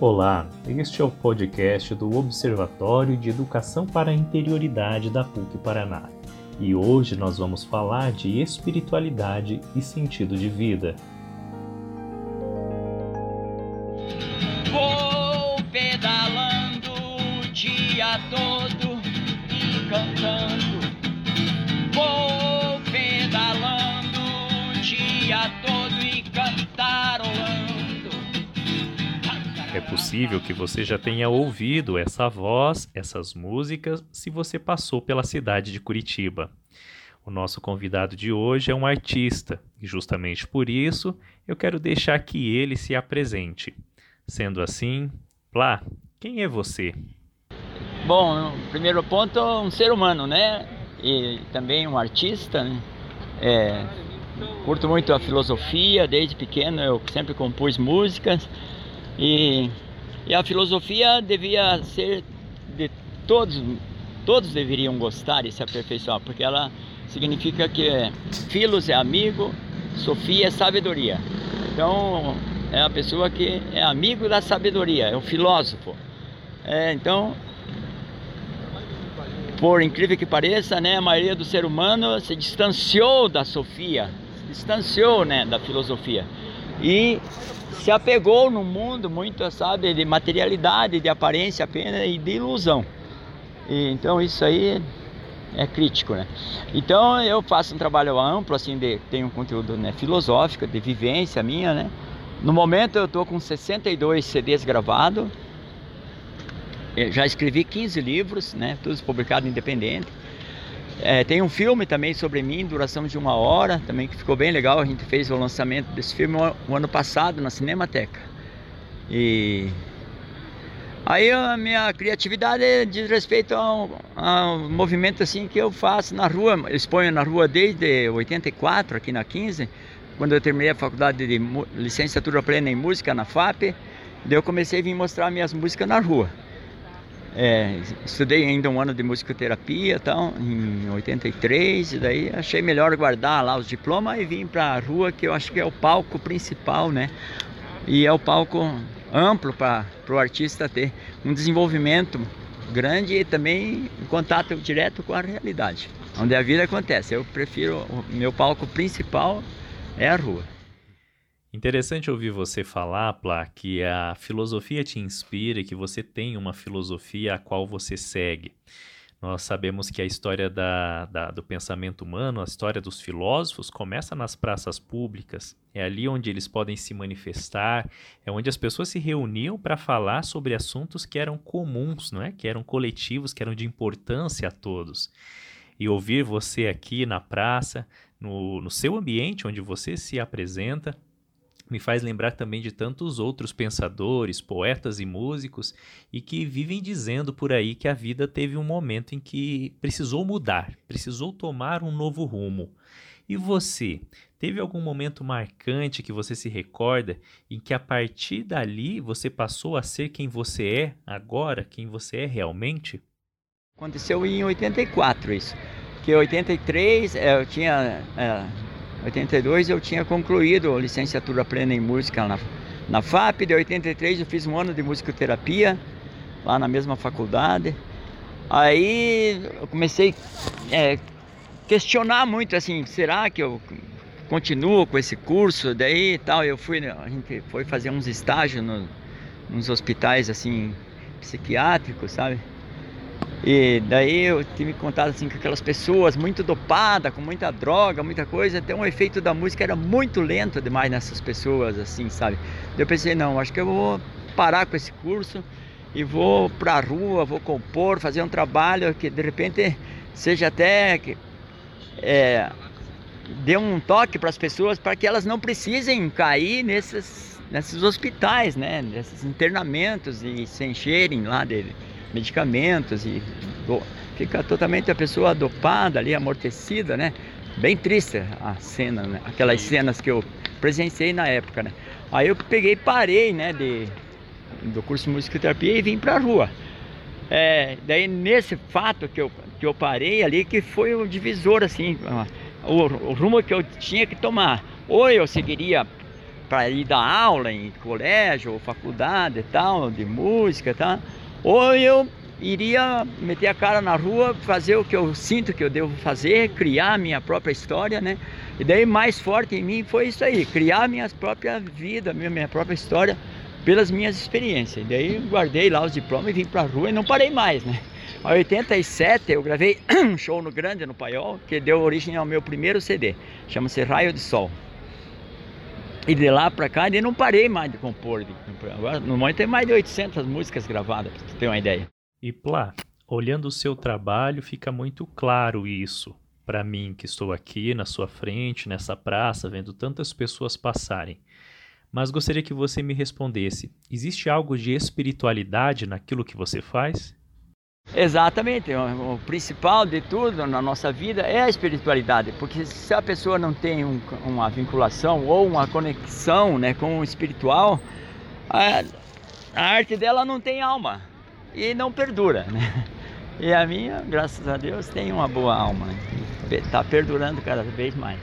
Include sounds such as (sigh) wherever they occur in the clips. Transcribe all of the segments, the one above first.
Olá, este é o podcast do Observatório de Educação para a Interioridade da PUC Paraná. E hoje nós vamos falar de espiritualidade e sentido de vida. É possível que você já tenha ouvido essa voz, essas músicas, se você passou pela cidade de Curitiba. O nosso convidado de hoje é um artista e, justamente por isso, eu quero deixar que ele se apresente. Sendo assim, Plá, quem é você? Bom, primeiro ponto, um ser humano, né? E também um artista, né? É, curto muito a filosofia, desde pequeno eu sempre compus músicas e, e a filosofia devia ser de todos, todos deveriam gostar e se aperfeiçoar, porque ela significa que é, filos é amigo, sofia é sabedoria. Então é a pessoa que é amigo da sabedoria, é o filósofo. É, então, por incrível que pareça, né, a maioria do ser humano se distanciou da sofia, se distanciou né, da filosofia e se apegou no mundo muito, sabe, de materialidade, de aparência apenas e de ilusão. E, então isso aí é crítico, né? Então eu faço um trabalho amplo, assim, de, tenho um conteúdo né, filosófico, de vivência minha, né? No momento eu estou com 62 CDs gravados, já escrevi 15 livros, né? Todos publicados independente. É, tem um filme também sobre mim, duração de uma hora, também que ficou bem legal. A gente fez o lançamento desse filme o ano passado na Cinemateca. E aí a minha criatividade diz respeito ao, ao movimento assim que eu faço na rua. Eu exponho na rua desde 84, aqui na 15, quando eu terminei a faculdade de licenciatura plena em música na FAP. Daí eu comecei a vir mostrar minhas músicas na rua. É, estudei ainda um ano de musicoterapia então, em 83, e daí achei melhor guardar lá os diplomas e vim para a rua, que eu acho que é o palco principal, né? E é o palco amplo para o artista ter um desenvolvimento grande e também um contato direto com a realidade, onde a vida acontece. Eu prefiro, o meu palco principal é a rua. Interessante ouvir você falar, Plá, que a filosofia te inspira que você tem uma filosofia a qual você segue. Nós sabemos que a história da, da, do pensamento humano, a história dos filósofos, começa nas praças públicas. É ali onde eles podem se manifestar, é onde as pessoas se reuniam para falar sobre assuntos que eram comuns, não é? que eram coletivos, que eram de importância a todos. E ouvir você aqui na praça, no, no seu ambiente onde você se apresenta, me faz lembrar também de tantos outros pensadores, poetas e músicos e que vivem dizendo por aí que a vida teve um momento em que precisou mudar, precisou tomar um novo rumo. E você, teve algum momento marcante que você se recorda em que a partir dali você passou a ser quem você é agora, quem você é realmente? Aconteceu em 84 isso, que em 83 eu tinha é 82 eu tinha concluído a licenciatura plena em música na, na FAP, de 83 eu fiz um ano de musicoterapia lá na mesma faculdade. Aí eu comecei a é, questionar muito assim, será que eu continuo com esse curso? Daí tal, eu fui, a gente foi fazer uns estágios no, nos hospitais assim psiquiátricos, sabe? E daí eu tive contato assim com aquelas pessoas muito dopadas, com muita droga, muita coisa, até o efeito da música era muito lento demais nessas pessoas, assim, sabe? Eu pensei, não, acho que eu vou parar com esse curso e vou pra rua, vou compor, fazer um trabalho que de repente seja até que é, dê um toque para as pessoas para que elas não precisem cair nesses, nesses hospitais, né? Nesses internamentos e se encherem lá dele medicamentos e fica totalmente a pessoa dopada ali, amortecida, né? Bem triste a cena, né? Aquelas cenas que eu presenciei na época, né? Aí eu peguei parei, né, de, do curso de musicoterapia e vim pra rua. É, daí nesse fato que eu, que eu parei ali, que foi o divisor, assim, o, o rumo que eu tinha que tomar. Ou eu seguiria para ir dar aula em colégio ou faculdade e tal, de música e tal, ou eu iria meter a cara na rua, fazer o que eu sinto que eu devo fazer, criar minha própria história, né? E daí mais forte em mim foi isso aí, criar minha própria vida, minha, minha própria história pelas minhas experiências. E daí guardei lá os diplomas e vim para a rua e não parei mais, né? Em 87 eu gravei (clears throat) um show no Grande, no Paiol, que deu origem ao meu primeiro CD, chama-se Raio de Sol. E de lá para cá eu não parei mais de compor. Agora, no momento tem mais de 800 músicas gravadas, para você ter uma ideia. E Plá, olhando o seu trabalho, fica muito claro isso. Para mim, que estou aqui na sua frente, nessa praça, vendo tantas pessoas passarem. Mas gostaria que você me respondesse: existe algo de espiritualidade naquilo que você faz? Exatamente, o, principal de tudo na nossa vida é a espiritualidade, porque se a pessoa não tem um, uma vinculação ou uma conexão né, com o espiritual, a, a arte dela não tem alma e não perdura, né? E a minha, graças a Deus, tem uma boa alma, está perdurando cada vez mais.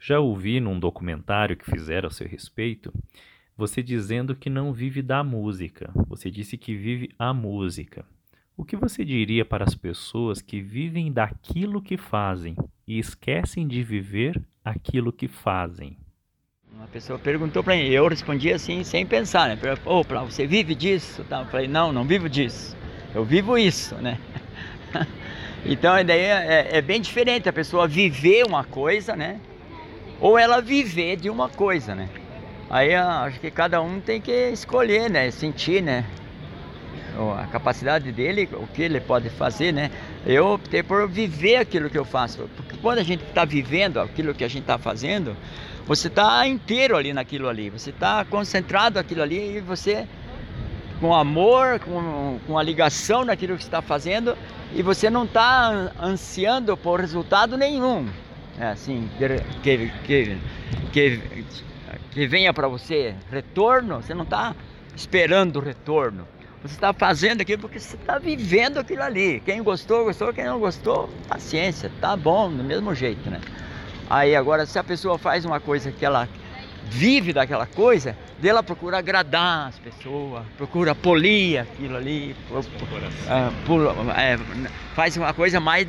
Já ouvi num documentário que fizeram a seu respeito, você dizendo que não vive da música. Você disse que vive a música. O que você diria para as pessoas que vivem daquilo que fazem e esquecem de viver aquilo que fazem? Uma pessoa perguntou para mim, eu respondi assim sem pensar, né? Ô, oh, você vive disso? Eu falei, não, não vivo disso. Eu vivo isso, né? (laughs) então, a ideia é, é, bem diferente a pessoa viver uma coisa, né? Ou ela viver de uma coisa, né? Aí acho que cada um tem que escolher, né? Sentir, né? A capacidade dele, o que ele pode fazer, né? Eu optei por viver aquilo que eu faço. Porque quando a gente está vivendo aquilo que a gente está fazendo, você está inteiro ali naquilo ali, você está concentrado naquilo ali e você com amor, com, com a ligação naquilo que está fazendo e você não está ansiando por resultado nenhum, é assim que, que, que, que venha para você retorno, você não está esperando retorno. Você está fazendo aquilo porque você está vivendo aquilo ali. Quem gostou, gostou. Quem não gostou, paciência. Tá bom, do mesmo jeito, né? Aí agora, se a pessoa faz uma coisa que ela vive daquela coisa, dela procura agradar as pessoas, procura polir aquilo ali, é, é, faz uma coisa mais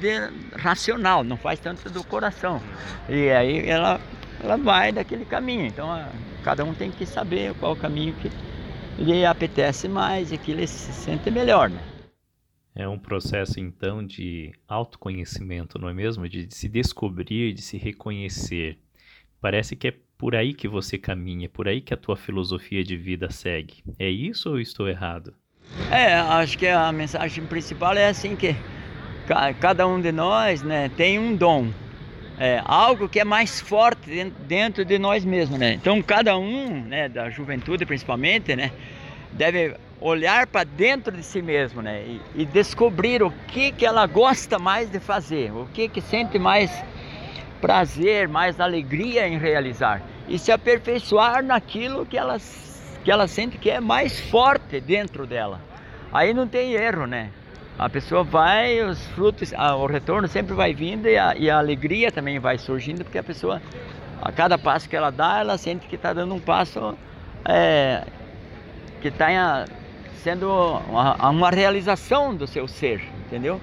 racional, não faz tanto do coração. E aí ela, ela vai daquele caminho. Então a, cada um tem que saber qual o caminho que lhe apetece mais e que ele se sente melhor. Né? É um processo então de autoconhecimento, não é mesmo? De se descobrir, de se reconhecer. Parece que é por aí que você caminha, por aí que a tua filosofia de vida segue. É isso ou estou errado? É, acho que a mensagem principal é assim que cada um de nós, né, tem um dom. É, algo que é mais forte dentro de nós mesmos, né? Então cada um, né, da juventude principalmente, né, deve olhar para dentro de si mesmo, né? E, e, descobrir o que que ela gosta mais de fazer, o que que sente mais prazer, mais alegria em realizar e se aperfeiçoar naquilo que ela que ela sente que é mais forte dentro dela. Aí não tem erro, né? A pessoa vai, os frutos, o retorno sempre vai vindo e a, e a alegria também vai surgindo, porque a pessoa, a cada passo que ela dá, ela sente que está dando um passo é, que está sendo uma, uma, realização do seu ser, entendeu?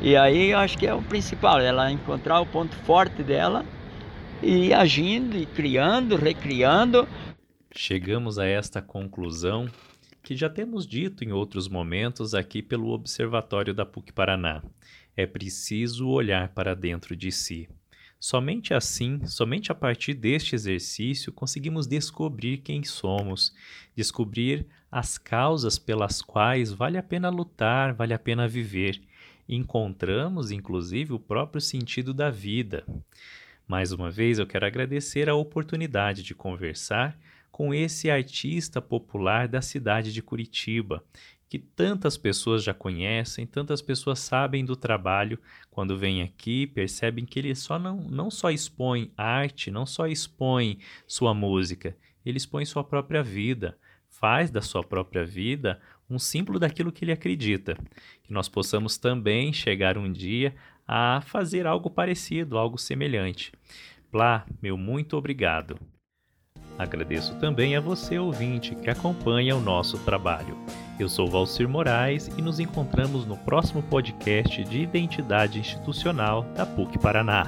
E aí eu acho que é o principal, ela encontrar o ponto forte dela e agindo e criando, recriando. Chegamos a esta conclusão que já temos dito em outros momentos aqui pelo Observatório da PUC Paraná. É preciso olhar para dentro de si. Somente assim, somente a partir deste exercício, conseguimos descobrir quem somos, descobrir as causas pelas quais vale a pena lutar, vale a pena viver. Encontramos, inclusive, o próprio sentido da vida. Mais uma vez, eu quero agradecer a oportunidade de conversar com esse artista popular da cidade de Curitiba, que tantas pessoas já conhecem, tantas pessoas sabem do trabalho, quando vêm aqui, percebem que ele só não, não só expõe arte, não só expõe sua música, ele expõe sua própria vida, faz da sua própria vida um símbolo daquilo que ele acredita. Que nós possamos também chegar um dia a fazer algo parecido, algo semelhante. Plá, meu muito obrigado. Agradeço também a você, ouvinte, que acompanha o nosso trabalho. Eu sou Valcir Moraes e nos encontramos no próximo podcast de Identidade Institucional da PUC Paraná.